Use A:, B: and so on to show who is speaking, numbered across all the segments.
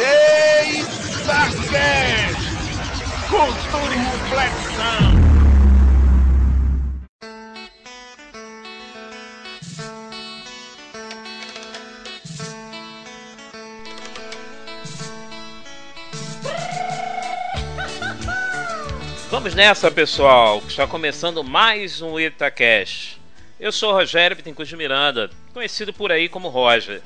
A: Eita Cast! Cultura e reflexão!
B: Vamos nessa, pessoal, que está começando mais um Itacast. Eu sou Rogério Bittencourt de Miranda, conhecido por aí como Roger.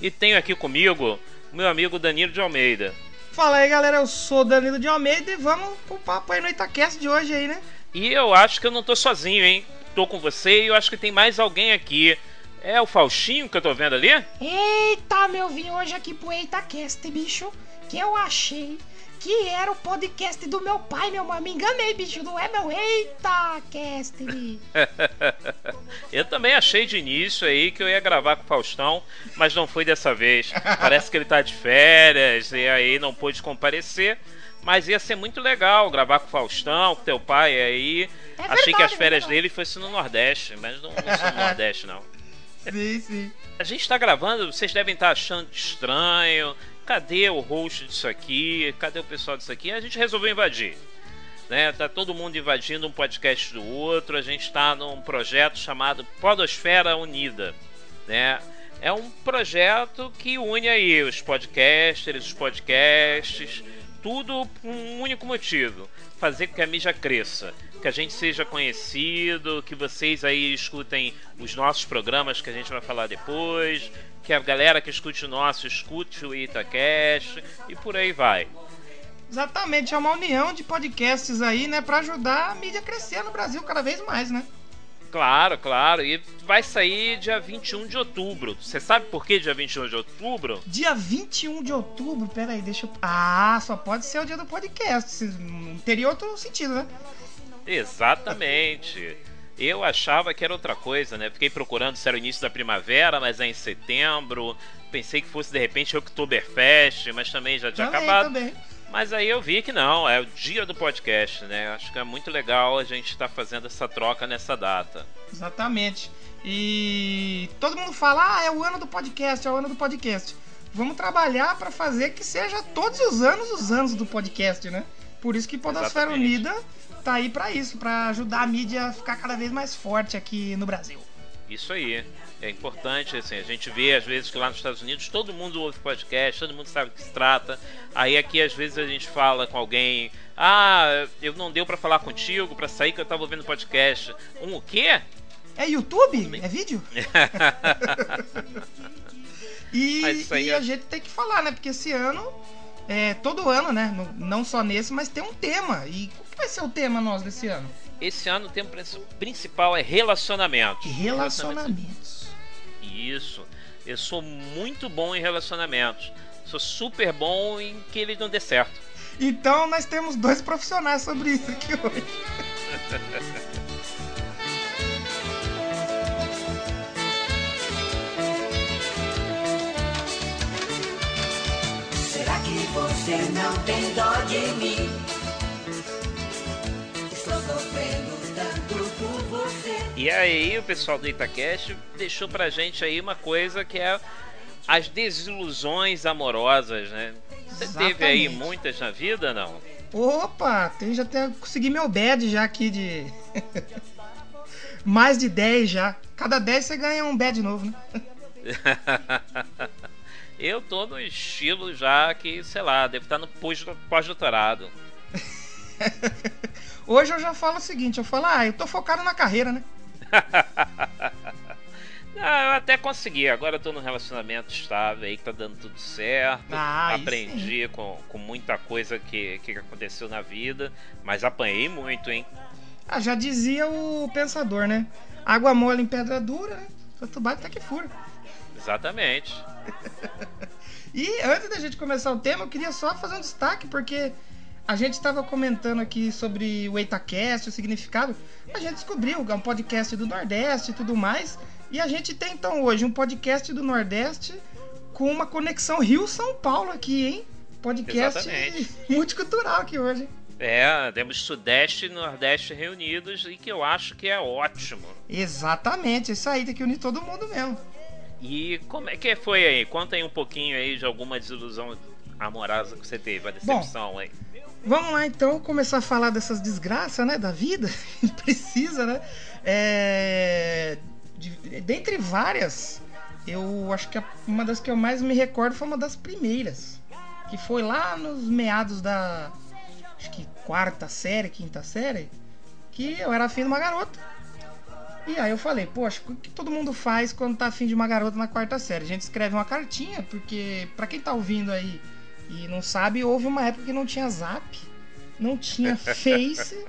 B: E tenho aqui comigo meu amigo Danilo de Almeida.
C: Fala aí, galera, eu sou Danilo de Almeida e vamos pro papo aí no Itacast de hoje aí, né?
B: E eu acho que eu não tô sozinho, hein? Tô com você e eu acho que tem mais alguém aqui. É o Faustinho que eu tô vendo ali?
D: Eita, meu, vim hoje aqui pro EitaCast, bicho, que eu achei que era o podcast do meu pai, meu mano. Me enganei, bicho, não é meu EitaCast. bicho.
B: eu também achei de início aí que eu ia gravar com o Faustão, mas não foi dessa vez. Parece que ele tá de férias e aí não pôde comparecer. Mas ia ser muito legal gravar com o Faustão, com teu pai aí.
D: É
B: Achei que
D: verdade,
B: as férias
D: é verdade.
B: dele fosse no Nordeste, mas não, não sou no Nordeste, não.
C: Sim, sim.
B: A gente tá gravando, vocês devem estar achando estranho. Cadê o host disso aqui? Cadê o pessoal disso aqui? A gente resolveu invadir. Né? Tá todo mundo invadindo um podcast do outro. A gente está num projeto chamado Podosfera Unida. Né? É um projeto que une aí os podcasters, os podcasts, tudo por um único motivo: fazer com que a mídia cresça, que a gente seja conhecido, que vocês aí escutem os nossos programas que a gente vai falar depois, que a galera que escute o nosso escute o Itacast e por aí vai.
C: Exatamente, é uma união de podcasts aí, né, pra ajudar a mídia a crescer no Brasil cada vez mais, né?
B: Claro, claro. E vai sair dia 21 de outubro. Você sabe por que dia 21 de outubro?
C: Dia 21 de outubro, peraí, deixa eu. Ah, só pode ser o dia do podcast. teria outro sentido, né?
B: Exatamente. Eu achava que era outra coisa, né? Fiquei procurando se era o início da primavera, mas é em setembro. Pensei que fosse de repente Oktoberfest, mas também já tinha
C: também,
B: acabado.
C: também.
B: Mas aí eu vi que não, é o dia do podcast, né? Acho que é muito legal a gente estar fazendo essa troca nessa data.
C: Exatamente. E todo mundo fala, ah, é o ano do podcast, é o ano do podcast. Vamos trabalhar pra fazer que seja todos os anos os anos do podcast, né? Por isso que Podosfera
B: Exatamente.
C: Unida tá aí pra isso, pra ajudar a mídia a ficar cada vez mais forte aqui no Brasil.
B: Isso aí. É importante, assim, a gente vê às vezes que lá nos Estados Unidos todo mundo ouve podcast, todo mundo sabe do que se trata. Aí aqui às vezes a gente fala com alguém, ah, eu não deu pra falar contigo, pra sair que eu tava ouvindo podcast. Um o quê?
C: É YouTube? É vídeo? E, e
B: é-
C: a gente tem que falar, né? Porque esse ano, é, todo ano, né? Não, só nesse, mas tem um tema. E vai ser o tema nosso desse ano?
B: Esse ano o tema princi- principal é relacionamento.
C: Relacionamentos.
B: Isso. Eu sou muito bom em relacionamentos. Sou super bom em que ele não dê certo.
C: Então nós temos dois profissionais sobre isso aqui hoje.
E: Será que você não tem dó de mim?
B: E aí o pessoal do Itacast deixou pra gente aí uma coisa que é as desilusões amorosas, né? Você teve aí muitas na vida, não?
C: Opa, tem, já até consegui meu badge já aqui de. Mais de 10 já. Cada 10 você ganha um badge novo, né?
B: Eu tô no estilo já que, sei lá, devo estar no pós- pós-doutorado.
C: Hoje eu já falo o seguinte, eu falo, ah, eu tô focado na carreira, né?
B: Eu até consegui. Agora eu tô num relacionamento estável aí que tá dando tudo certo.
C: Ah,
B: Aprendi com, com muita coisa que, que aconteceu na vida, mas apanhei muito, hein?
C: Ah, já dizia o pensador, né? Água mole em pedra dura, né? Tanto bate até que fura.
B: Exatamente.
C: E antes da gente começar o tema, eu queria só fazer um destaque, porque a gente estava comentando aqui sobre o EitaCast, o significado. A gente descobriu que é um podcast do Nordeste e tudo mais. E a gente tem então hoje um podcast do Nordeste com uma conexão Rio-São Paulo aqui, hein? Podcast
B: Exatamente.
C: multicultural aqui hoje.
B: É, temos Sudeste e Nordeste reunidos e que eu acho que é ótimo.
C: Exatamente, isso aí tem que unir todo mundo mesmo.
B: E como é que foi aí? Conta aí um pouquinho aí de alguma desilusão amorosa que você teve, a decepção, hein?
C: Vamos lá então começar a falar dessas desgraças, né, da vida. Precisa, né? É... de- dentre várias, eu acho que a- uma das que eu mais me recordo foi uma das primeiras, que foi lá nos meados da acho que quarta série, quinta série, que eu era afim de uma garota. E aí eu falei, poxa, o que todo mundo faz quando tá afim de uma garota na quarta série? A gente escreve uma cartinha, porque pra quem tá ouvindo aí e não sabe, houve uma época que não tinha Zap, não tinha Face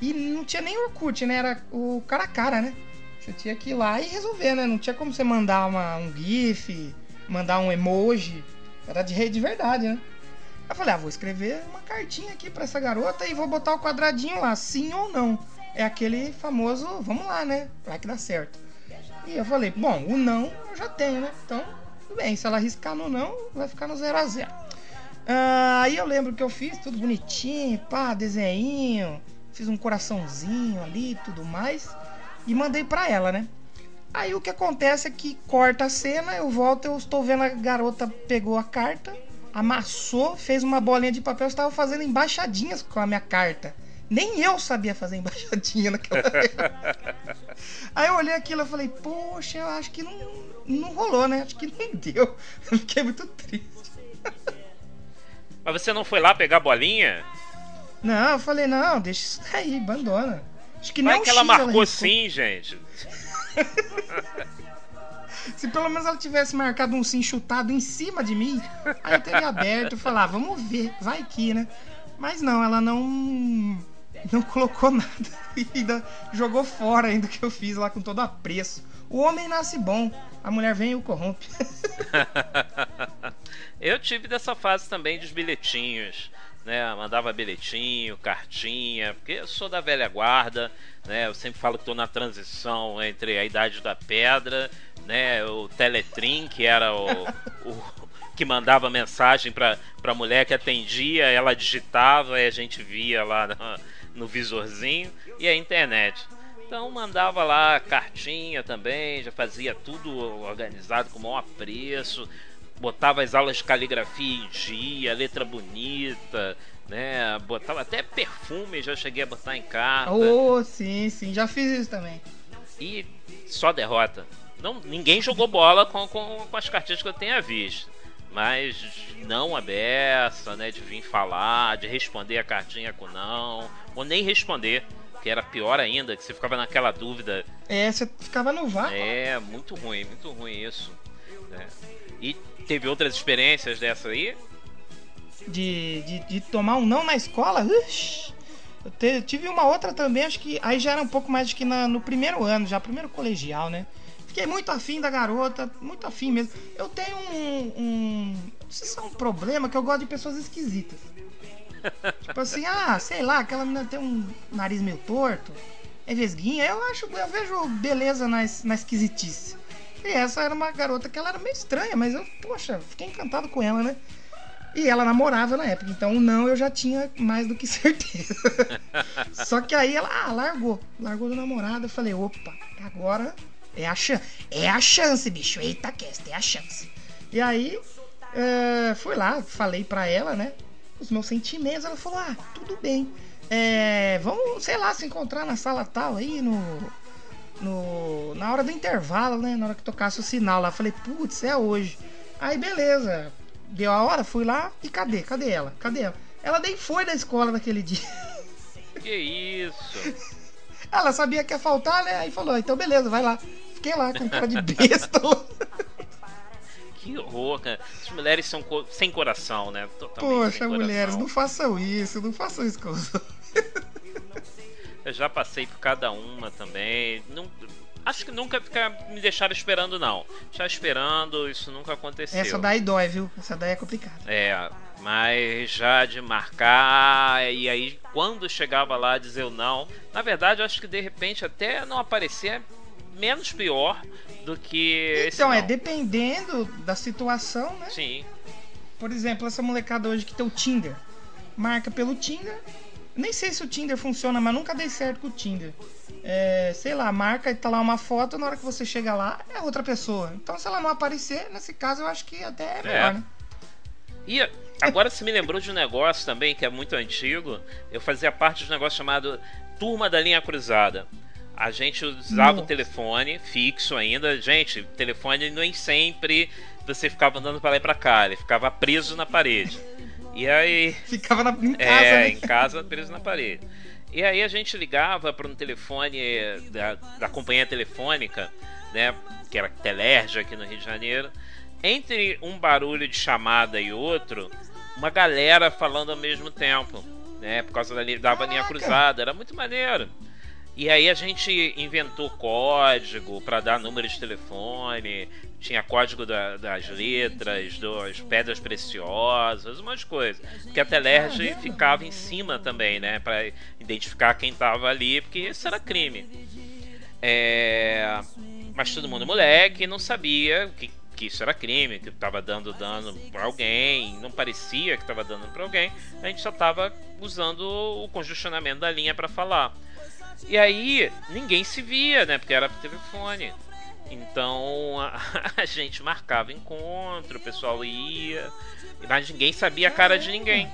C: e não tinha nem Orkut, né? Era o cara a cara, né? Você tinha que ir lá e resolver, né? Não tinha como você mandar uma, um GIF, mandar um emoji. Era de rede de verdade, né? Eu falei, ah, vou escrever uma cartinha aqui pra essa garota e vou botar o quadradinho lá, sim ou não. É aquele famoso, vamos lá, né? Vai que dá certo. E eu falei, bom, o não eu já tenho, né? Então, tudo bem, se ela arriscar no não, vai ficar no 0 a 0 Ah, Aí eu lembro que eu fiz tudo bonitinho, pá, desenho, fiz um coraçãozinho ali tudo mais. E mandei pra ela, né? Aí o que acontece é que corta a cena, eu volto, eu estou vendo a garota pegou a carta, amassou, fez uma bolinha de papel, estava fazendo embaixadinhas com a minha carta. Nem eu sabia fazer embaixadinha naquela época. Aí eu olhei aquilo e falei, poxa, eu acho que não, não rolou, né? Acho que não deu. Eu fiquei muito triste.
B: Mas você não foi lá pegar a bolinha?
C: Não, eu falei, não, deixa isso daí, abandona. Acho que
B: Vai
C: nem um
B: que ela
C: X
B: marcou
C: riscou.
B: sim, gente.
C: Se pelo menos ela tivesse marcado um sim chutado em cima de mim, aí eu teria aberto e falar, vamos ver, vai que, né? Mas não, ela não não colocou nada e ainda jogou fora ainda o que eu fiz lá com todo apreço. O homem nasce bom, a mulher vem e o corrompe.
B: Eu tive dessa fase também dos bilhetinhos, né? Mandava bilhetinho, cartinha, porque eu sou da velha guarda, né? Eu sempre falo que tô na transição entre a idade da pedra, né? O Teletrim, que era o, o que mandava mensagem pra, pra mulher que atendia, ela digitava e a gente via lá no, no visorzinho, e a internet. Então mandava lá cartinha também, já fazia tudo organizado com o maior apreço, botava as aulas de caligrafia em dia, letra bonita, né? Botava até perfume, já cheguei a botar em carta.
C: oh, sim, sim, já fiz isso também.
B: E só derrota. Não, ninguém jogou bola com, com, com as cartinhas que eu tenha visto. Mas não a beça, né? De vir falar, de responder a cartinha com não, ou nem responder, que era pior ainda, que você ficava naquela dúvida.
C: É, você ficava no vácuo.
B: É, muito ruim, muito ruim isso. né? E teve outras experiências dessa aí?
C: de, de, de tomar um não na escola, uxi, eu te- tive uma outra também, acho que aí já era um pouco mais que na- no primeiro ano, já primeiro colegial, né? Fiquei muito afim da garota, muito afim mesmo. Eu tenho um. um não sei se é um problema que eu gosto de pessoas esquisitas. tipo assim, ah, sei lá, aquela menina tem um nariz meio torto, é vesguinha, eu acho, eu vejo beleza na, na esquisitice. E essa era uma garota que ela era meio estranha, mas eu, poxa, fiquei encantado com ela, né? E ela namorava na época, então não eu já tinha mais do que certeza. Só que aí ela ah, largou, largou do namorado. Eu falei, opa, agora é a chance. É a chance, bicho. Eita, cast, é a chance. E aí, é, fui lá, falei pra ela, né? Os meus sentimentos. Ela falou, ah, tudo bem. É, vamos, sei lá, se encontrar na sala tal aí, no, no, na hora do intervalo, né? Na hora que tocasse o sinal lá. Falei, putz, é hoje. Aí, beleza. Deu a hora, fui lá e cadê? Cadê ela? Cadê ela? Ela nem foi da escola naquele dia.
B: Que isso?
C: Ela sabia que ia faltar, né? Aí falou, então beleza, vai lá. Fiquei lá com cara de besta.
B: Que horror, cara. As mulheres são co- sem coração, né? Totalmente
C: Poxa,
B: sem coração.
C: mulheres, não façam isso, não façam isso com os.
B: Eu já passei por cada uma também. Não, acho que nunca fica, me deixaram esperando, não. Já esperando, isso nunca aconteceu.
C: Essa daí dói, viu? Essa daí é complicada.
B: É, mas já de marcar, e aí quando chegava lá dizer o não, na verdade eu acho que de repente até não aparecer menos pior do que
C: Então, é dependendo da situação, né?
B: Sim,
C: Por exemplo, essa molecada hoje que tem o Tinder. Marca pelo Tinder. Nem sei se o Tinder funciona, mas nunca dei certo com o Tinder. É, sei lá, marca e tá lá uma foto, na hora que você chega lá, é outra pessoa. Então, se ela não aparecer, nesse caso, eu acho que até é melhor,
B: É.
C: né?
B: E Agora você me lembrou de um negócio também que é muito antigo. Eu fazia parte de um negócio chamado Turma da Linha Cruzada. A gente usava
C: Nossa.
B: o telefone fixo ainda. Gente, telefone nem sempre você ficava andando para lá e para cá, ele ficava preso na parede. E aí,
C: Ficava na, em casa,
B: é,
C: né?
B: em casa, preso na parede. E aí a gente ligava para um telefone da, da companhia telefônica, né, que era Telerge aqui no Rio de Janeiro. Entre um barulho de chamada e outro, uma galera falando ao mesmo tempo, né, por causa da, da linha cruzada, era muito maneiro. E aí a gente inventou código para dar número de telefone, tinha código da- das letras, das pedras preciosas, umas coisas. Porque a Telerge ficava em cima também, né, para identificar quem tava ali, porque isso era crime. É, Mas todo mundo moleque não sabia que, que isso era crime, que tava dando dano pra alguém, não parecia que tava dando pra alguém, a gente só tava usando o congestionamento da linha para falar. E aí ninguém se via, né? Porque era por telefone. Então a, gente marcava encontro, o pessoal ia, mas ninguém sabia a cara de ninguém.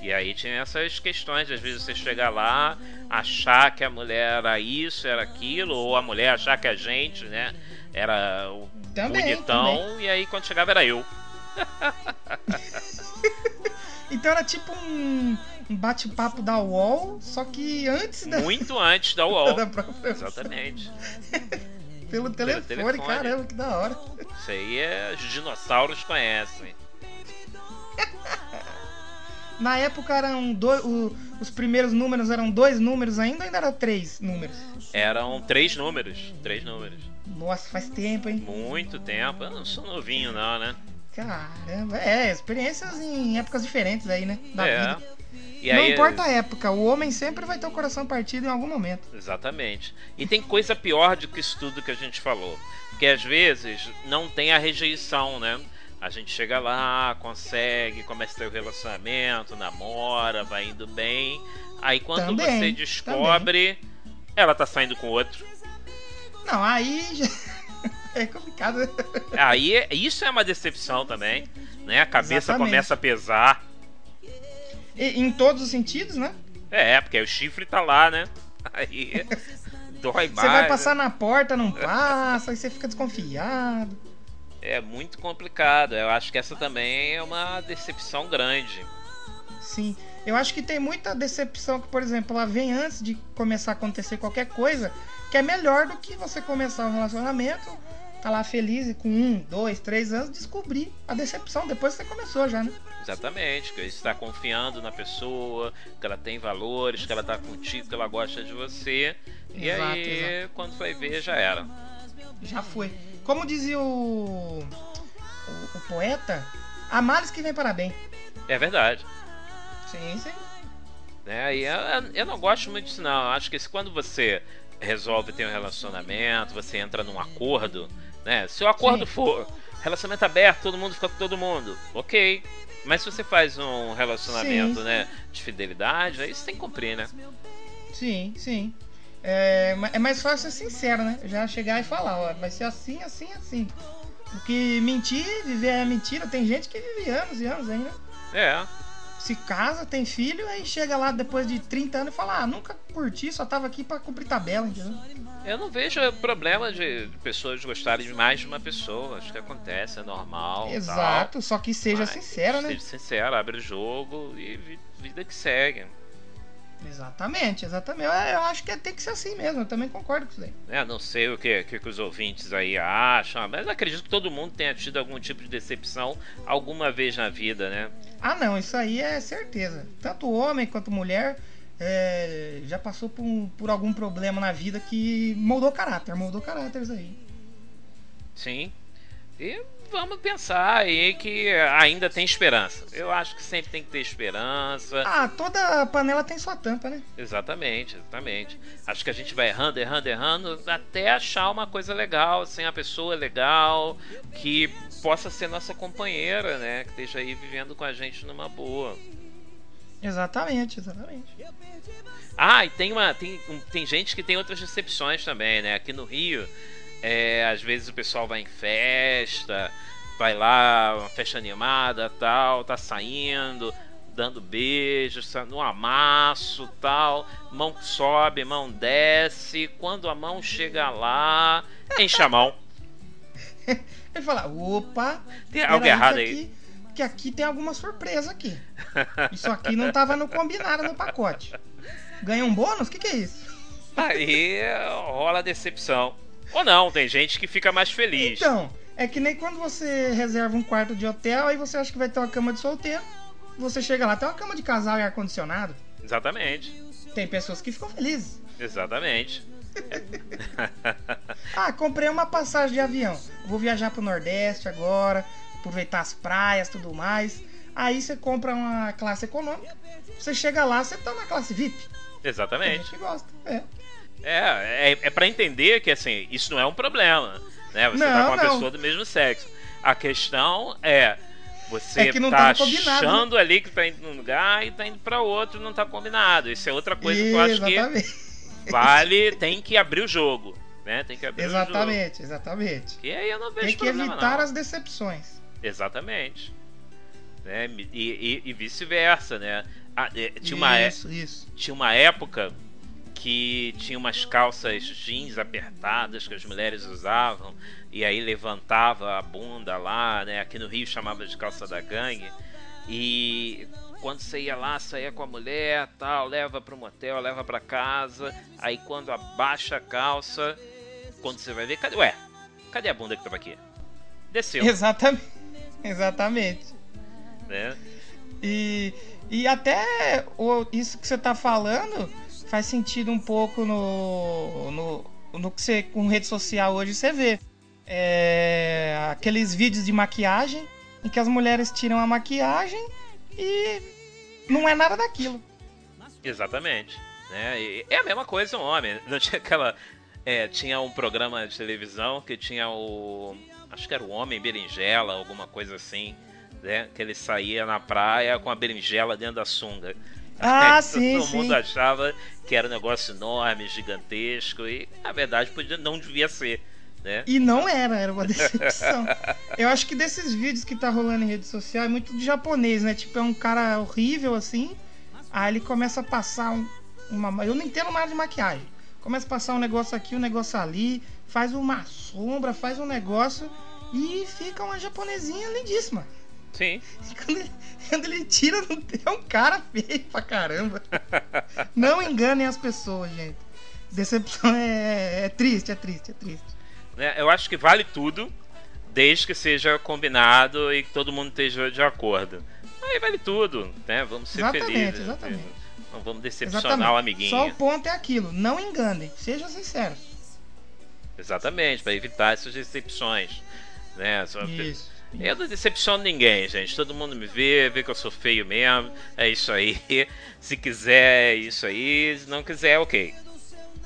B: E aí tinha essas questões, às vezes você chegar lá, achar que a mulher era isso, era aquilo, ou a mulher achar que a gente, né, era o
C: Também,
B: bonitão, e aí quando chegava era eu.
C: Então era tipo um, um bate-papo da UOL, só que antes da,
B: Muito antes da UOL.
C: da.
B: Exatamente.
C: Pelo telefone,
B: telefone.
C: caramba, que da hora.
B: Isso aí é, os dinossauros conhecem.
C: Na época eram dois. o- os primeiros números eram dois números ainda ou ainda eram três números?
B: Eram três números. Três números.
C: Nossa, faz tempo, hein?
B: Muito tempo. Eu não sou novinho, não, né?
C: Caramba, é, experiências em épocas diferentes aí, né? Da
B: é.
C: vida.
B: E
C: Não
B: aí,
C: importa a época, o homem sempre vai ter o coração partido em algum momento.
B: Exatamente. E tem coisa pior do que isso tudo que a gente falou. Porque às vezes não tem a rejeição, né? A gente chega lá, consegue, começa a ter o relacionamento, namora, vai indo bem. Aí quando
C: Também,
B: você descobre, ela tá saindo com outro.
C: Não, aí é complicado.
B: Aí isso é uma decepção também, né? A cabeça
C: Exatamente.
B: começa a pesar.
C: Em todos os sentidos, né?
B: É, porque o chifre tá lá, né? Aí dói mais.
C: Você vai passar
B: né?
C: na porta, não passa, aí você fica desconfiado.
B: É muito complicado. Eu acho que essa também é uma decepção grande.
C: Sim. Eu acho que tem muita decepção que, por exemplo, ela vem antes de começar a acontecer qualquer coisa, que é melhor do que você começar um relacionamento, tá lá feliz e com um, dois, três anos, descobrir a decepção depois que você começou já, né?
B: Exatamente, que você está confiando na pessoa, que ela tem valores, que ela tá contigo, que ela gosta de você. E
C: Exato,
B: aí, quando vai ver, já era.
C: Já foi. Como dizia o, o, o poeta, há males que vem para bem.
B: É verdade.
C: Sim, sim.
B: Né? E eu, eu não gosto muito disso, não. Eu acho que se quando você resolve ter um relacionamento, você entra num acordo, né? Se o acordo
C: Sim.
B: for relacionamento aberto, todo mundo fica com todo mundo, ok. Mas se você faz um relacionamento,
C: Sim.
B: né, de fidelidade, aí você tem que cumprir, né?
C: Sim, sim. É, é mais fácil ser sincero, né? Já chegar e falar, ó, vai ser assim, assim, assim. Porque mentir, viver é mentira. Tem gente que vive anos e anos ainda.
B: É,
C: Se casa, tem filho, aí chega lá depois de 30 anos e fala, ah, nunca curti, só tava aqui pra cumprir tabela, entendeu?
B: eu não vejo problema de pessoas gostarem de mais de uma pessoa. Acho que acontece, é normal. tal.
C: Exato, só que seja
B: Mas
C: sincero, né?
B: Seja sincero, abre o jogo e vi- vida que segue.
C: Exatamente, exatamente. Eu, eu acho que tem que ser assim mesmo, eu também concordo com isso daí.
B: É, não sei o que, que, que os ouvintes aí acham, mas acredito que todo mundo tenha tido algum tipo de decepção alguma vez na vida, né?
C: Ah, não, isso aí é certeza. Tanto homem quanto mulher é, já passou por, um- por algum problema na vida que moldou caráter, moldou caráter isso aí.
B: Sim. E vamos pensar aí que ainda tem esperança. Eu acho que sempre tem que ter esperança.
C: Ah, toda panela tem sua tampa, né?
B: Exatamente, exatamente. Acho que a gente vai errando, errando, errando, até achar uma coisa legal, assim, uma pessoa legal, que possa ser nossa companheira, né? Que esteja aí vivendo com a gente numa boa.
C: Exatamente, exatamente.
B: Ah, e tem uma. Tem, tem gente que tem outras decepções também, né? Aqui no Rio, é, às vezes o pessoal vai em festa, vai lá, uma festa animada, tal, tá saindo, dando beijos, no amasso, tal, mão sobe, mão desce, quando a mão chega lá, enche a mão.
C: Ele fala, opa,
B: Tem algo errado aí.
C: aqui, que aqui tem alguma surpresa aqui. Isso aqui não tava no combinado no pacote. Ganha um bônus? O que, que é isso?
B: Aí rola a decepção. Ou não, tem gente que fica mais feliz.
C: Então, é que nem quando você reserva um quarto de hotel, aí você acha que vai ter uma cama de solteiro. Você chega lá, tem uma cama de casal e ar-condicionado.
B: Exatamente.
C: Tem pessoas que ficam felizes.
B: Exatamente.
C: Ah, comprei uma passagem de avião. Vou viajar pro Nordeste agora, aproveitar as praias tudo mais. Aí você compra uma classe econômica. Você chega lá, você tá na classe VIP. Tem
B: Exatamente.
C: gente que gosta. É.
B: É, é, é para entender que assim, isso não é um problema, né? Você tá
C: Não,
B: com uma
C: não.
B: pessoa do mesmo sexo. A questão é você
C: É
B: tá
C: tá combinado,
B: achando ali que tá indo num lugar e tá indo pra outro não tá combinado. Isso é outra coisa que eu acho que
C: Exatamente.
B: vale, tem que abrir o jogo, né? Tem que abrir o jogo.
C: Exatamente, exatamente.
B: Aí eu não vejo
C: Tem que
B: problema,
C: evitar
B: não.
C: as decepções.
B: Exatamente. Né? E, e- e vice-versa, né? Ah, é, tinha, uma, é-
C: Isso, isso.
B: tinha uma época que tinha umas calças jeans apertadas que as mulheres usavam e aí levantava a bunda lá, né? Aqui no Rio chamava de calça da gangue. E quando você ia lá, saía com a mulher, tal, leva pro motel, leva pra casa. Aí quando abaixa a calça, quando você vai ver, cadê? Ué, cadê a bunda que tava aqui? Desceu,
C: Exatamente. Exatamente.
B: né?
C: E, e até o- isso que você tá falando faz sentido um pouco no, no, no que você com rede social hoje você vê. É, aqueles vídeos de maquiagem em que as mulheres tiram a maquiagem e não é nada daquilo.
B: Exatamente. Né? E é a mesma coisa um homem. Não tinha aquela. é, tinha um programa de televisão que tinha o. Acho que era o Homem Berinjela, alguma coisa assim. Né? Que ele saía na praia com a berinjela dentro da sunga.
C: Ah, sim,
B: Todo mundo
C: sim.
B: achava que era um negócio enorme, gigantesco. E na verdade podia, não devia ser. Né?
C: E não era, era uma decepção. Eu acho que desses vídeos que tá rolando em rede social é muito de japonês, né? Tipo, é um cara horrível assim. Aí ele começa a passar um, uma. Eu não entendo nada de maquiagem. Começa a passar um negócio aqui, um negócio ali, faz uma sombra, faz um negócio e fica uma japonesinha lindíssima.
B: Sim.
C: E quando ele, quando ele tira, é um cara feio pra caramba. Não enganem as pessoas, gente. Decepção é, é triste, é triste, é triste.
B: né? Eu acho que vale tudo, desde que seja combinado e que todo mundo esteja de acordo. Aí vale tudo, né? Vamos ser
C: Exatamente,
B: felizes.
C: exatamente.
B: Não vamos decepcionar o amiguinho.
C: Só o ponto é aquilo, não enganem, sejam sinceros.
B: Exatamente, para evitar essas decepções. Né? Só-
C: Isso.
B: Eu não decepciono ninguém, gente. Todo mundo me vê, vê que eu sou feio mesmo. É isso aí. Se quiser, é isso aí. Se não quiser, ok.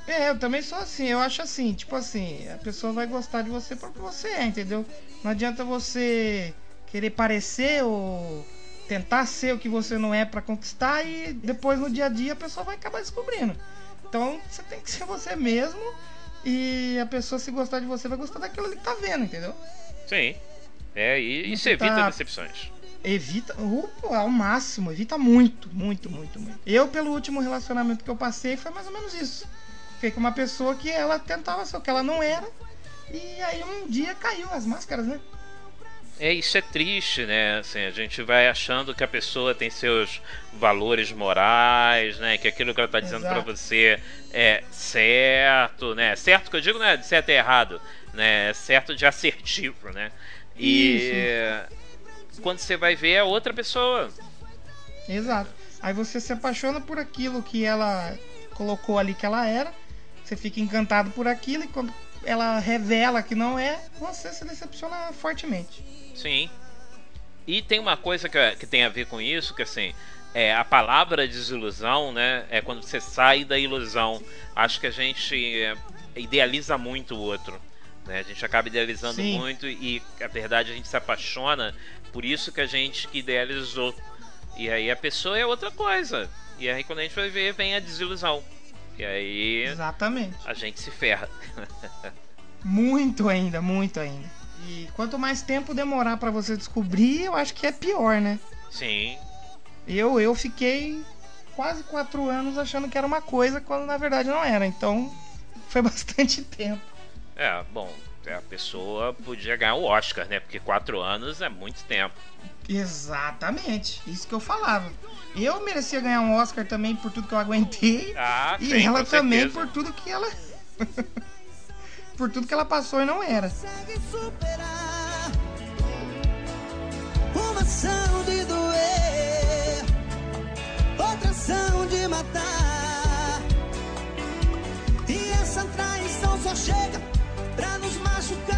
C: É, eu também sou assim, eu acho assim, tipo assim, a pessoa vai gostar de você porque você é, entendeu? Não adianta você querer parecer ou tentar ser o que você não é pra conquistar e depois no dia a dia a pessoa vai acabar descobrindo. Então você tem que ser você mesmo e a pessoa se gostar de você vai gostar daquilo que tá vendo, entendeu?
B: Sim. É, e isso evita
C: tá-
B: decepções.
C: Evita uh, ao máximo, evita muito, muito, muito, muito. Eu, pelo último relacionamento que eu passei, foi mais ou menos isso. Fiquei com uma pessoa que ela tentava ser o que ela não era. E aí um dia caiu as máscaras, né?
B: É, isso é triste, né? Assim, a gente vai achando que a pessoa tem seus valores morais, né? Que aquilo que ela tá dizendo
C: Exato.
B: você é certo, né? Certo que eu digo não é de certo e errado, né? É certo de assertivo, né? E quando você vai ver é outra pessoa.
C: Exato. Aí você se apaixona por aquilo que ela colocou ali que ela era. Você fica encantado por aquilo e quando ela revela que não é, você se decepciona fortemente.
B: Sim. E tem uma coisa que, que tem a ver com isso, que assim, é, a palavra desilusão, né? É quando você sai da ilusão. Acho que a gente é, idealiza muito o outro. Né? A gente acaba idealizando
C: Sim.
B: muito e, na verdade, a gente se apaixona por isso que a gente que idealizou. E aí a pessoa é outra coisa. E aí quando a gente vai ver, vem a desilusão. E aí
C: Exatamente.
B: a gente se ferra.
C: Muito ainda, muito ainda. E quanto mais tempo demorar pra você descobrir, eu acho que é pior, né?
B: Sim.
C: Eu, eu fiquei quase quatro anos achando que era uma coisa, quando na verdade não era. Então, foi bastante tempo.
B: É, bom, a pessoa podia ganhar o Oscar, né? Porque quatro anos é muito tempo.
C: Exatamente, isso que eu falava. Eu merecia ganhar um Oscar também por tudo que eu aguentei.
B: Ah,
C: e
B: sim,
C: ela também
B: certeza.
C: por tudo que ela. por tudo que ela passou e não era.
F: uma ação de doer, outra ação de matar. E essa traição só chega pra nos machucar.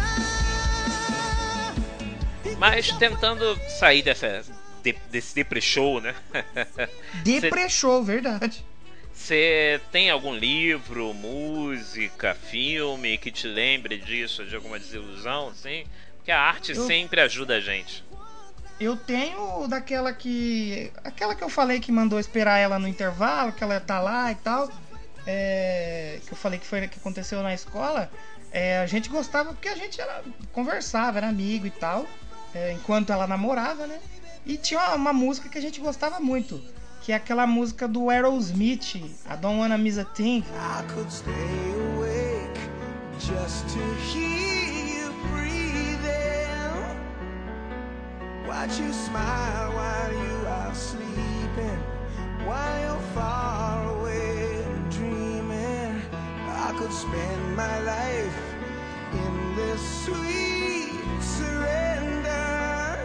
B: Mas tentando sair dessa, de- desse depre show, né?
C: Deprechou, verdade.
B: Você tem algum livro, música, filme que te lembre disso, de alguma desilusão, assim? Porque a arte
C: Eu-
B: sempre ajuda a gente.
C: Eu tenho daquela que. Aquela que eu falei que mandou esperar ela no intervalo, que ela tá lá e tal. é, que eu falei que foi que aconteceu na escola. É, a gente gostava porque a gente era, conversava, era amigo e tal. é, enquanto ela namorava, né? E tinha uma, uma música que a gente gostava muito. Que é aquela música do Aerosmith, I Don't Wanna Miss a Thing.
F: I could stay awake just to hear you breathing. Watch you smile while you are sleeping, spend my life in this sweet surrender.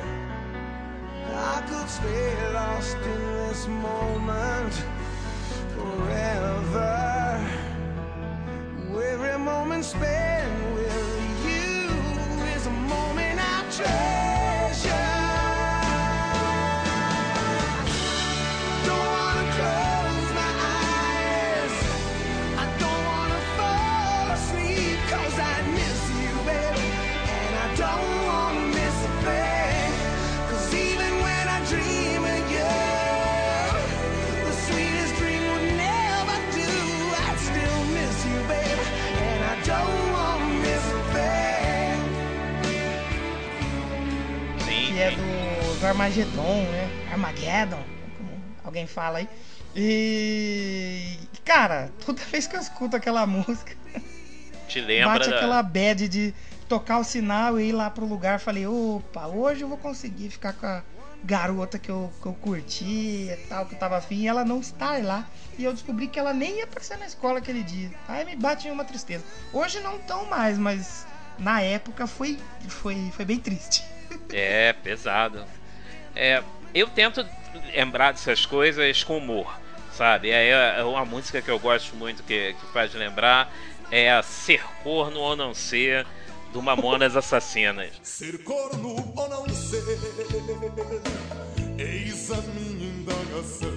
F: I could stay lost in this moment forever. Every moment spent with you is a moment I treasure.
C: Armagedon, né? Armageddon, como alguém fala aí. E. Cara, toda vez que eu escuto aquela música,
B: Te lembra
C: bate
B: da...
C: aquela bad de tocar o sinal e ir lá pro lugar. Falei, opa, hoje eu vou conseguir ficar com a garota que eu, que eu curti e tal, que eu tava afim, e ela não estar lá. E eu descobri que ela nem ia aparecer na escola aquele dia. Aí me bate uma tristeza. Hoje não tão mais, mas na época foi, foi, foi bem triste.
B: É, pesado. É, eu tento lembrar dessas coisas com humor, sabe? É, é uma música que eu gosto muito, que, que faz lembrar, é a Ser Corno ou Não Ser, do Mamonas Assassinas.
G: Ser corno ou não ser, eis a minha indagação.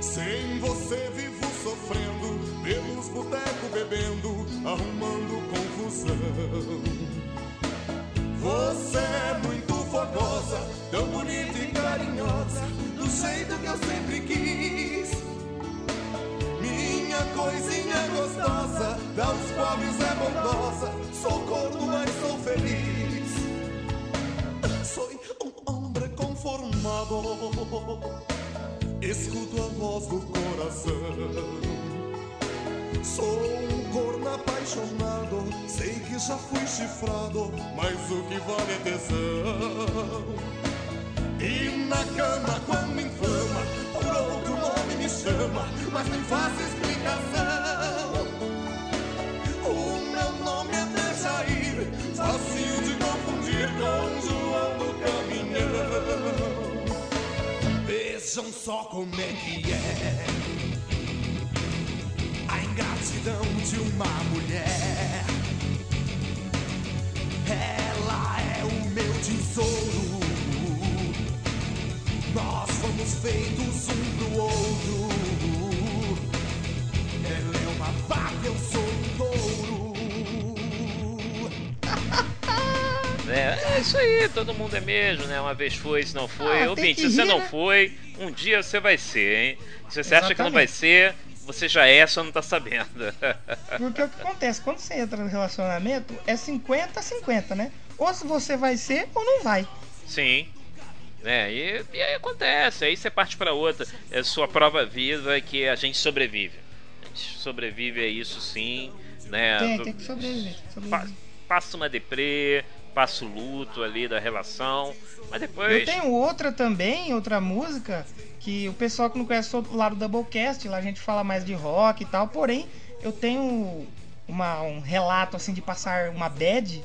G: Sem você vivo sofrendo, pelos botecos bebendo, arrumando confusão. Você é muito fogosa, tão bonita e carinhosa, do jeito que eu sempre quis. Minha coisinha gostosa, dá os pobres é bondosa, sou corno, mas sou feliz. Sou um homem conformado, escuto a voz do coração. Sou um corno apaixonado, sei que já fui chifrado, mas o que vale é tesão. E na cama, quando inflama, por outro nome me chama, mas nem faço explicação. O meu nome é Dejair, fácil de confundir com João do Caminhão. Vejam só como é que é de uma mulher. Ela é o meu tesouro. Nós fomos feitos um pro outro. Ela é uma vaca, eu sou um touro.
B: É, é isso aí, todo mundo é mesmo, né? Uma vez foi, se não foi.
C: Ah, tem que
B: se você não
C: né?
B: foi, um dia você vai ser, hein? Se você acha que não vai ser, você já é, só não tá sabendo.
C: Porque o que acontece, quando você entra no relacionamento, é 50 a 50, né? Ou se você vai ser ou não vai.
B: Sim. É, e, e aí acontece, aí você parte para outra. É sua prova viva que a gente sobrevive. A gente sobrevive a isso sim, né?
C: Tem, tem que sobreviver.
B: Pa-
C: sobreviver.
B: passa uma deprê, passa o luto ali da relação, mas
C: Eu
B: depois.
C: tenho outra também, outra música, que o pessoal que não conhece o lado do Doublecast, lá a gente fala mais de rock e tal, porém eu tenho uma- um relato assim de passar uma bad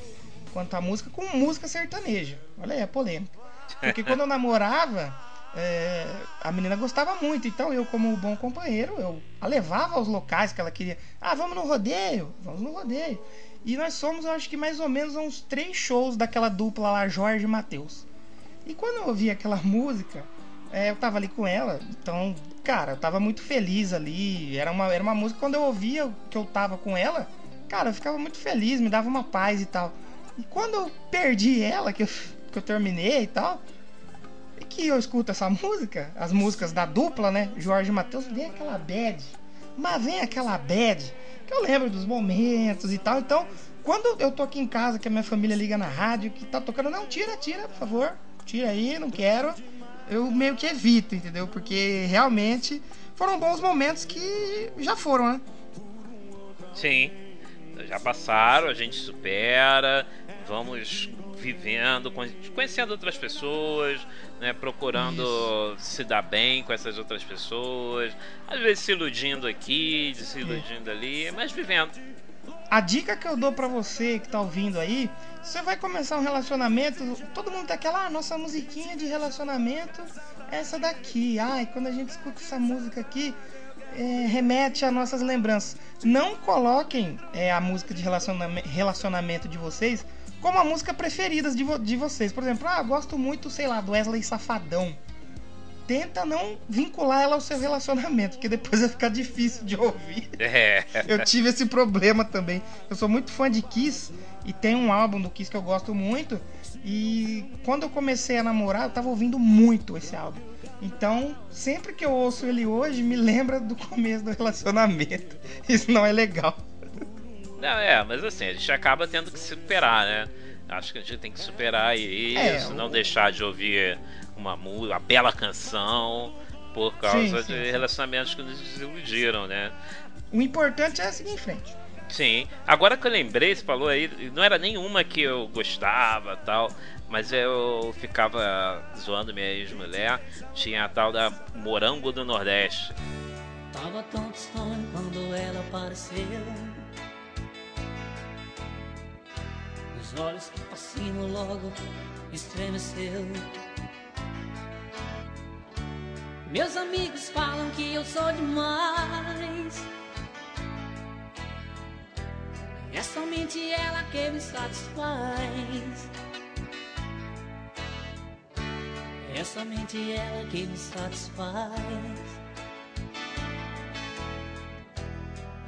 C: quanto à música com música sertaneja. Olha aí, é polêmica. Porque quando eu namorava, é, a menina gostava muito, então eu, como bom companheiro, eu a levava aos locais que ela queria. Ah, vamos no rodeio? Vamos no rodeio. E nós somos, eu acho que mais ou menos uns três shows daquela dupla lá, Jorge e Matheus. E quando eu ouvi aquela música, é, eu tava ali com ela, então, cara, eu tava muito feliz ali. Era uma, era uma música, quando eu ouvia que eu tava com ela, cara, eu ficava muito feliz, me dava uma paz e tal. E quando eu perdi ela, que eu, que eu terminei e tal, e que eu escuto essa música, as músicas da dupla, né? Jorge e Matheus, vem aquela bad. Mas vem aquela bad, que eu lembro dos momentos e tal. Então, quando eu tô aqui em casa, que a minha família liga na rádio, que tá tocando, não, tira, tira, por favor. Tira aí, não quero. Eu meio que evito, entendeu? Porque realmente foram bons momentos que já foram, né?
B: Sim. Já passaram, a gente supera, vamos vivendo, con- conhecendo outras pessoas, né, procurando se dar bem com essas outras pessoas, às vezes se iludindo aqui, se iludindo ali, mas vivendo.
C: A dica que eu dou pra você que tá ouvindo aí, você vai começar um relacionamento, todo mundo tá aquela, ah, nossa musiquinha de relacionamento é essa daqui. Ai, quando a gente escuta essa música aqui, é, remete a nossas lembranças. Não coloquem é, a música de relacionamento, relacionamento de vocês como a música preferida de, vo- de vocês. Por exemplo, ah, gosto muito, sei lá, do Wesley Safadão. Tenta não vincular ela ao seu relacionamento, porque depois vai ficar difícil de ouvir.
B: É.
C: Eu tive esse problema também. Eu sou muito fã de Kiss e tem um álbum do Kiss que eu gosto muito. E quando eu comecei a namorar, eu tava ouvindo muito esse álbum. Então, sempre que eu ouço ele hoje, me lembra do começo do relacionamento. Isso não é legal.
B: Não, é, mas assim, a gente acaba tendo que superar, né? Acho que a gente tem que superar isso,
C: É,
B: não
C: o-
B: deixar de ouvir uma, uma bela canção por causa
C: Sim, sim,
B: de
C: sim.
B: relacionamentos que nos desiludiram, né?
C: O importante é seguir em frente.
B: Sim. Agora que eu lembrei, você falou aí, não era nenhuma que eu gostava tal, mas eu ficava zoando minha ex-mulher. Tinha a tal da Morango do Nordeste.
H: Tava tão distante quando ela apareceu. Os olhos que fascinam logo estremeceu. Meus amigos falam que eu sou demais. É somente ela que me satisfaz. É somente ela que me satisfaz.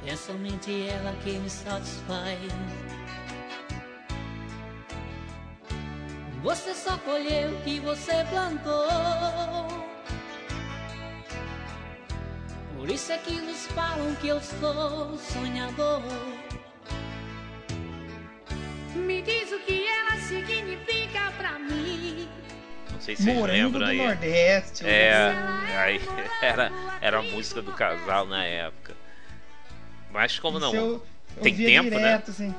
H: É somente ela que me satisfaz. Você só colheu o que você plantou. Por isso é que nos falam que eu sou sonhador. Me diz o que ela significa pra mim.
B: Não sei se vocês
C: Morango
B: lembram
C: do
B: aí.
C: Nordeste.
B: É, aí era, era a música do casal na época. Mas como
C: Isso
B: não
C: eu, eu
B: tem tempo, né?
C: direto, assim.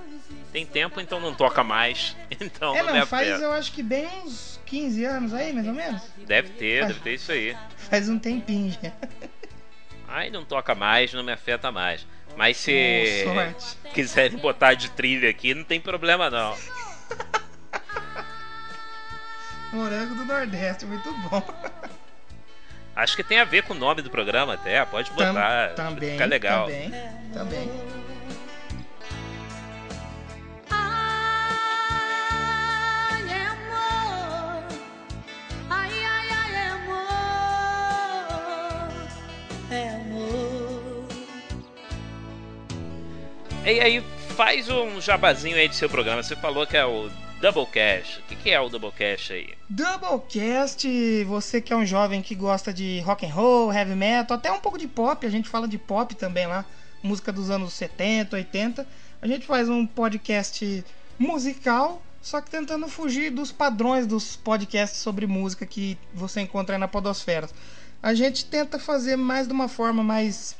B: Tem tempo, então não toca mais. Então
C: É,
B: não,
C: não, faz eu acho que bem uns 15 anos aí, mais ou menos.
B: Deve ter, deve ter isso aí.
C: Faz um tempinho já.
B: Aí não toca mais, não me afeta mais. Mas se
C: Oh,
B: quiserem botar de trilha aqui, não tem problema não.
C: Morango do Nordeste, muito bom.
B: Acho que tem a ver com o nome do programa até, pode
C: Tam-
B: botar.
C: também,
B: Fica legal.
C: também, também.
B: E aí, faz um jabazinho aí do seu programa. Você falou que é o Doublecast. O que, é o Doublecast aí?
C: Doublecast, você que é um jovem que gosta de rock and roll, heavy metal, até um pouco de pop, a gente fala de pop também lá, música dos anos 70, 80. A gente faz um podcast musical, só que tentando fugir dos padrões dos podcasts sobre música que você encontra aí na Podosfera. A gente tenta fazer mais de uma forma mais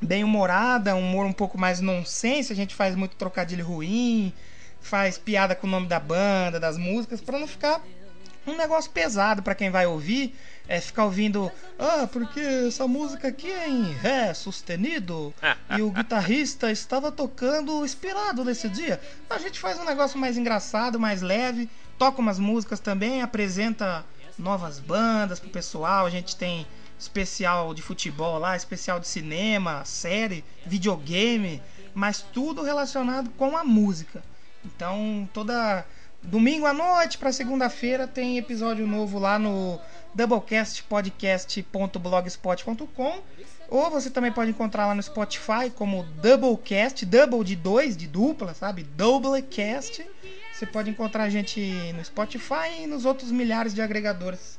C: bem humorada, um humor um pouco mais nonsense, a gente faz muito trocadilho ruim, faz piada com o nome da banda, das músicas, para não ficar um negócio pesado para quem vai ouvir, é ficar ouvindo, ah, porque essa música aqui é em ré sustenido e o guitarrista estava tocando inspirado nesse dia. A gente faz um negócio mais engraçado, mais leve, toca umas músicas também, apresenta novas bandas pro pessoal, a gente tem especial de futebol lá, especial de cinema, série, videogame, mas tudo relacionado com a música. Então, toda domingo à noite para segunda-feira tem episódio novo lá no doublecastpodcast.blogspot.com ou você também pode encontrar lá no Spotify como Doublecast, double de dois, de dupla, sabe? Doublecast. Você pode encontrar a gente no Spotify e nos outros milhares de agregadores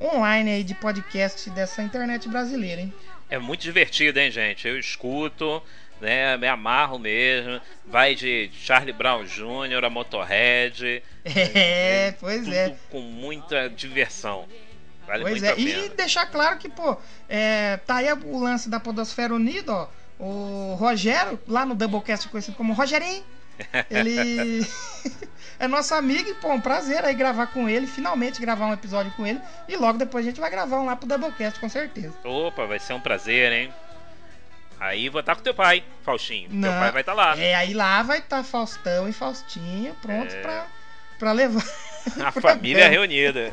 C: online aí de podcast dessa internet brasileira, hein?
B: É muito divertido, hein, gente? Eu escuto, né? Me amarro mesmo. Vai de Charlie Brown Jr. a Motorhead.
C: É, pois
B: tudo
C: é.
B: com muita diversão. Vale
C: Pois
B: muito
C: é,
B: a pena.
C: e deixar claro que, pô, é, tá aí o lance da Podosfera Unida, ó. O Rogério, lá no Doublecast conhecido como Rogerinho, ele é nosso amigo e, pô, um prazer aí gravar com ele, finalmente gravar um episódio com ele. E logo depois a gente vai gravar um lá pro Doublecast, com certeza.
B: Opa, vai ser um prazer, hein? Aí vou estar com teu pai, Faustinho. Teu
C: Não,
B: pai vai estar lá.
C: É, aí lá vai estar Faustão e Faustinho prontos
B: É.
C: pra, pra levar.
B: A família
C: programa.
B: reunida.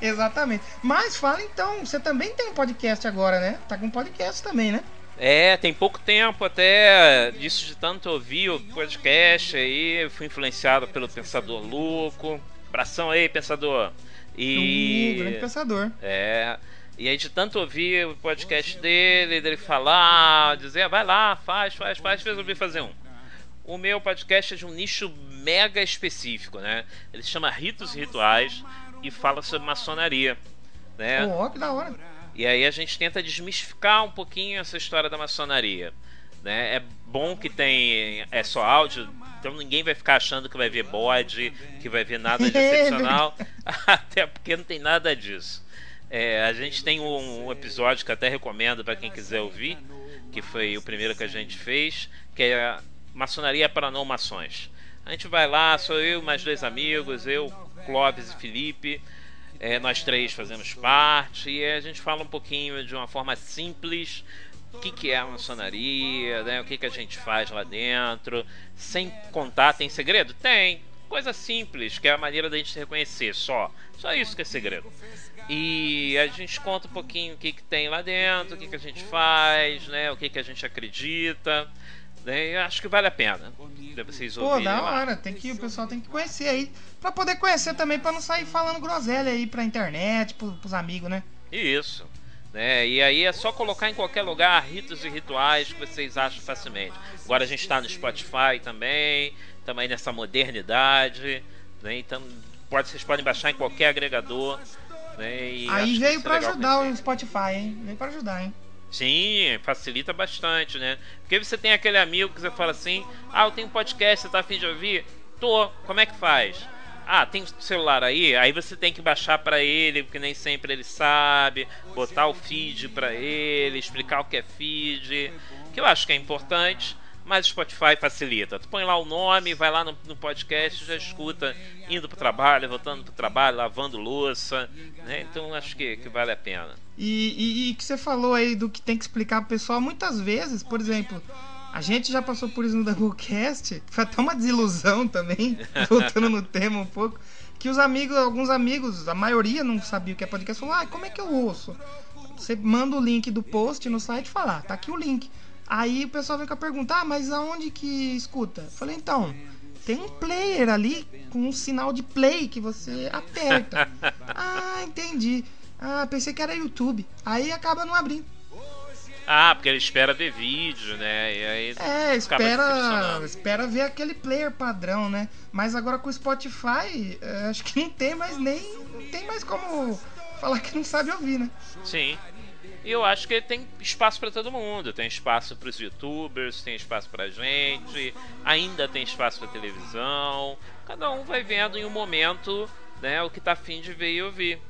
C: Exatamente. Mas fala então, você também tem um podcast agora, né? Tá com um podcast também, né?
B: É, tem pouco tempo até disso de tanto ouvir o podcast aí, fui influenciado pelo Pensador Louco. Abração aí, Pensador. E
C: Um grande pensador.
B: é, e aí de tanto ouvir o podcast dele, dele falar, dizer, "Ah, vai lá, faz, faz, faz, resolvi fazer um. O meu podcast é de um nicho mega específico, né? Ele chama Ritos e Rituais e fala sobre maçonaria, né?
C: Ó, que da hora.
B: E aí a gente tenta desmistificar um pouquinho essa história da maçonaria. Né? É bom que tem é só áudio, então ninguém vai ficar achando que vai ver bode, que vai ver nada de excepcional, até porque não tem nada disso. É, a gente tem um, um episódio que até recomendo para quem quiser ouvir, que foi o primeiro que a gente fez, que é Maçonaria para não maçons. A gente vai lá, sou eu e mais dois amigos, eu, Clóvis e Felipe. É, nós três fazemos parte e a gente fala um pouquinho de uma forma simples o que, que é a maçonaria, né? o que, que a gente faz lá dentro, sem contar, tem segredo? Tem. Coisa simples, que é a maneira da gente se reconhecer, só. Só isso que é segredo. E a gente conta um pouquinho o que, que tem lá dentro, o que, que a gente faz, né? o que, que a gente acredita. Né? Eu acho que vale a pena. Pra vocês
C: Pô,
B: ouvirem
C: da
B: lá.
C: hora. Tem que, o pessoal tem que conhecer aí. Pra poder conhecer também, pra não sair falando groselha aí pra internet, pro, pros amigos, né?
B: Isso. Né? E aí é só colocar em qualquer lugar ritos e rituais que vocês acham facilmente. Agora a gente está no Spotify também, também nessa modernidade. Né? Então pode, vocês podem baixar em qualquer agregador. Né? E
C: aí veio
B: é
C: pra
B: legal
C: ajudar
B: conhecer.
C: o Spotify, hein? Veio pra ajudar, hein?
B: Sim, facilita bastante, né? Porque você tem aquele amigo que você fala assim: Ah, eu tenho um podcast, você tá afim de ouvir? Tô, como é que faz? Ah, tem celular aí? Aí você tem que baixar pra ele, porque nem sempre ele sabe, botar o feed pra ele, explicar o que é feed, que eu acho que é importante, mas o Spotify facilita. Tu põe lá o nome, vai lá no, no podcast, já escuta indo pro trabalho, voltando pro trabalho, lavando louça, né? Então acho que, que vale a pena.
C: E, e, e que você falou aí do que tem que explicar pro pessoal, muitas vezes, por exemplo, a gente já passou por isso no Doublecast, foi até uma desilusão também, voltando no tema um pouco, que os amigos, alguns amigos, a maioria não sabia o que é podcast, falou, ah, como é que eu ouço? Você manda o link do post no site e fala, ah, tá aqui o link. Aí o pessoal vem com a pergunta, ah, mas aonde que escuta? Eu falei, então, tem um player ali com um sinal de play que você aperta. ah, entendi. Ah, pensei que era YouTube. Aí acaba não abrindo.
B: Ah, porque ele espera ver vídeo, né? E aí
C: É, espera, espera ver aquele player padrão, né? Mas agora com o Spotify, é, acho que não tem mais nem. Não tem mais como falar que não sabe ouvir, né?
B: Sim. E eu acho que tem espaço para todo mundo. Tem espaço para os youtubers, tem espaço pra gente, ainda tem espaço pra televisão. Cada um vai vendo em um momento né, o que tá afim de ver e ouvir.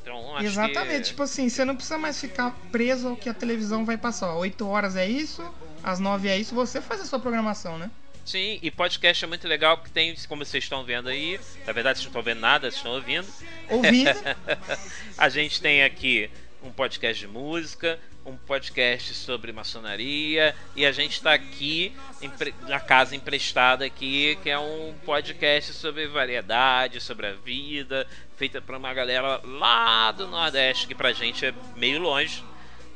B: Então, acho
C: Exatamente,
B: que...
C: tipo assim, você não precisa mais ficar preso ao que a televisão vai passar. Ó, 8 horas é isso, às 9 é isso, você faz a sua programação, né?
B: Sim, e podcast é muito legal porque tem, como vocês estão vendo aí, na verdade vocês não estão vendo nada, vocês estão ouvindo.
C: Ouvindo.
B: a gente tem aqui um podcast de música, um podcast sobre maçonaria e a gente está aqui na casa emprestada aqui, que é um podcast sobre variedade, sobre a vida, feita para uma galera lá do Nordeste, que pra gente é meio longe,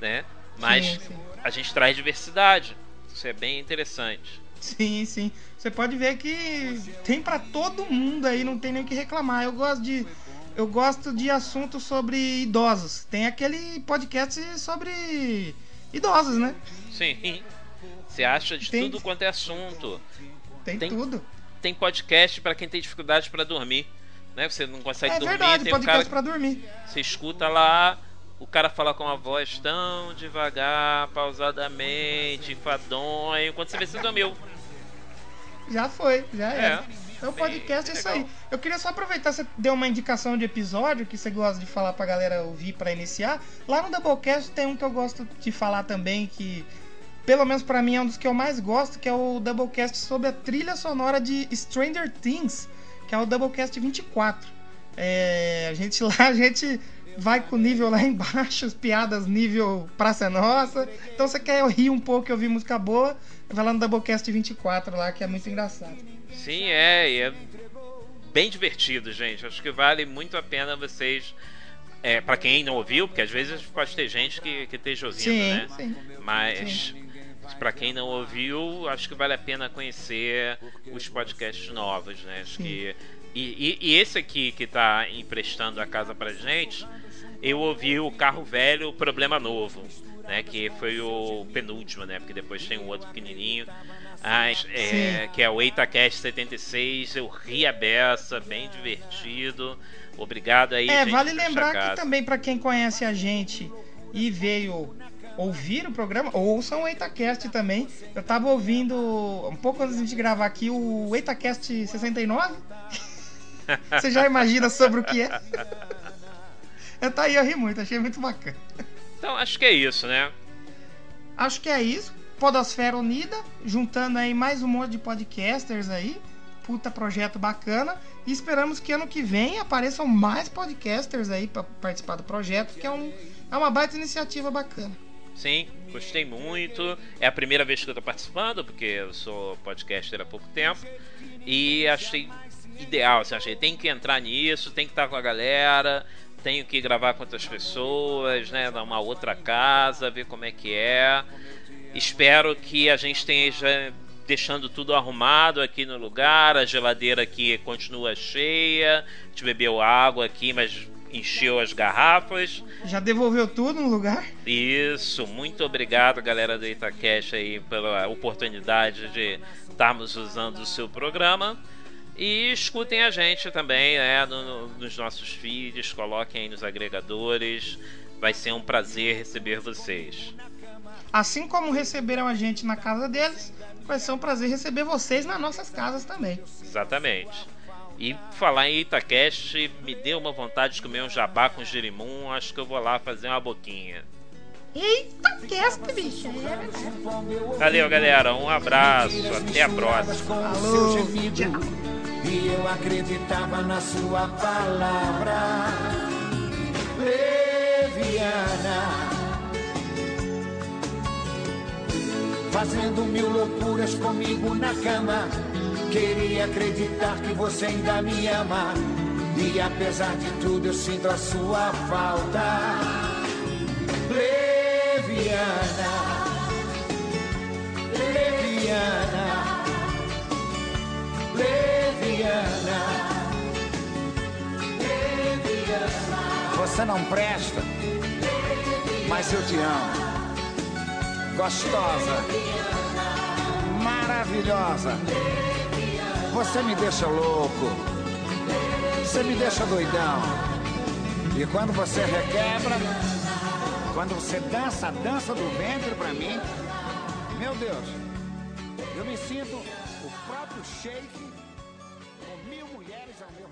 B: né? Mas
C: Sim, sim.
B: a gente traz diversidade. Isso é bem interessante.
C: Sim, sim. Você pode ver que tem pra todo mundo aí, não tem nem o que reclamar. Eu gosto de eu gosto de assuntos sobre idosos. Tem aquele podcast sobre idosos, né?
B: Sim. Você acha de
C: Tem-
B: tudo quanto é assunto.
C: Tem,
B: Tem-
C: tudo.
B: Tem podcast pra quem tem dificuldade pra dormir. Né? Você não consegue
C: É
B: dormir,
C: verdade,
B: tem um
C: podcast
B: cara
C: pra dormir.
B: Você escuta lá, o cara fala com uma voz tão devagar, pausadamente, enfadonho, quando você vê, você dormiu.
C: Já foi, já é.
B: É.
C: Então o
B: Bem
C: podcast é isso aí. Eu queria só aproveitar, você deu uma indicação de episódio que você gosta de falar pra galera ouvir pra iniciar. Lá no Doublecast tem um que eu gosto de falar também, que pelo menos pra mim é um dos que eu mais gosto, que é o Doublecast sobre a trilha sonora de Stranger Things, que é o Doublecast 24. É, a gente lá, a gente vai com o nível lá embaixo, as piadas nível Praça é Nossa. Então você quer rir um pouco e ouvir música boa, vai lá no Doublecast 24 lá, que é muito engraçado.
B: Sim, é, e é bem divertido, gente. Acho que vale muito a pena vocês. É, para quem não ouviu, porque às vezes pode ter gente que, que esteja ouvindo,
C: Sim,
B: né?
C: sim.
B: Mas para quem não ouviu, acho que vale a pena conhecer os podcasts novos, né? Acho
C: Sim.
B: que e, e- e esse aqui que tá emprestando a casa pra gente, eu ouvi o carro velho, o problema novo, né? Que foi o penúltimo, né? Porque depois tem um outro pequenininho. Mas, é, que é o EitaCast 76, eu ri a beça, bem divertido. Obrigado aí,
C: É,
B: gente,
C: vale lembrar que também pra quem conhece a gente e veio ouvir o programa, ouçam o EitaCast também. Eu tava ouvindo um pouco antes de gravar aqui o EitaCast 69. Você já imagina sobre o que é? Eu tá aí, eu ri muito, achei muito bacana.
B: Então, acho que é isso, né?
C: Acho que é isso. Podosfera Unida, juntando aí mais um monte de podcasters aí. Puta projeto bacana. E esperamos que ano que vem apareçam mais podcasters aí pra participar do projeto, que é, um, é uma baita iniciativa bacana.
B: Sim, gostei muito. É a primeira vez que eu tô participando, porque eu sou podcaster há pouco tempo. E achei ideal, assim, achei, tem que entrar nisso, tem que estar com a galera, tenho que gravar com outras pessoas, né? Numa outra casa, ver como é que é. Espero que a gente esteja deixando tudo arrumado aqui no lugar, a geladeira aqui continua cheia, a gente bebeu água aqui, mas encheu as garrafas.
C: Já devolveu tudo no lugar?
B: Isso, muito obrigado, galera do Itacash aí pela oportunidade de estarmos usando o seu programa. E escutem a gente também, né, no- nos nossos feeds, coloquem aí nos agregadores. Vai ser um prazer receber vocês.
C: Assim como receberam a gente na casa deles, vai ser um prazer receber vocês nas nossas casas também.
B: Exatamente. E falar em Itacast, me deu uma vontade de comer um jabá com girimum. Acho que eu vou lá fazer uma boquinha.
D: Eita, cast, bicho.
B: Valeu, galera. Um abraço. Até a próxima.
C: Alô,
F: e eu acreditava na sua palavra leviana. Fazendo mil loucuras comigo na cama. Queria acreditar que você ainda me ama. E apesar de tudo, eu sinto a sua falta. Leviana. Leviana. Leviana. Leviana. Você não presta, mas eu te amo.
I: Gostosa, maravilhosa. Você me deixa louco, você me deixa doidão. E quando você requebra, quando você dança a dança do ventre pra mim, meu Deus, eu me sinto o próprio shake com mil mulheres ao meu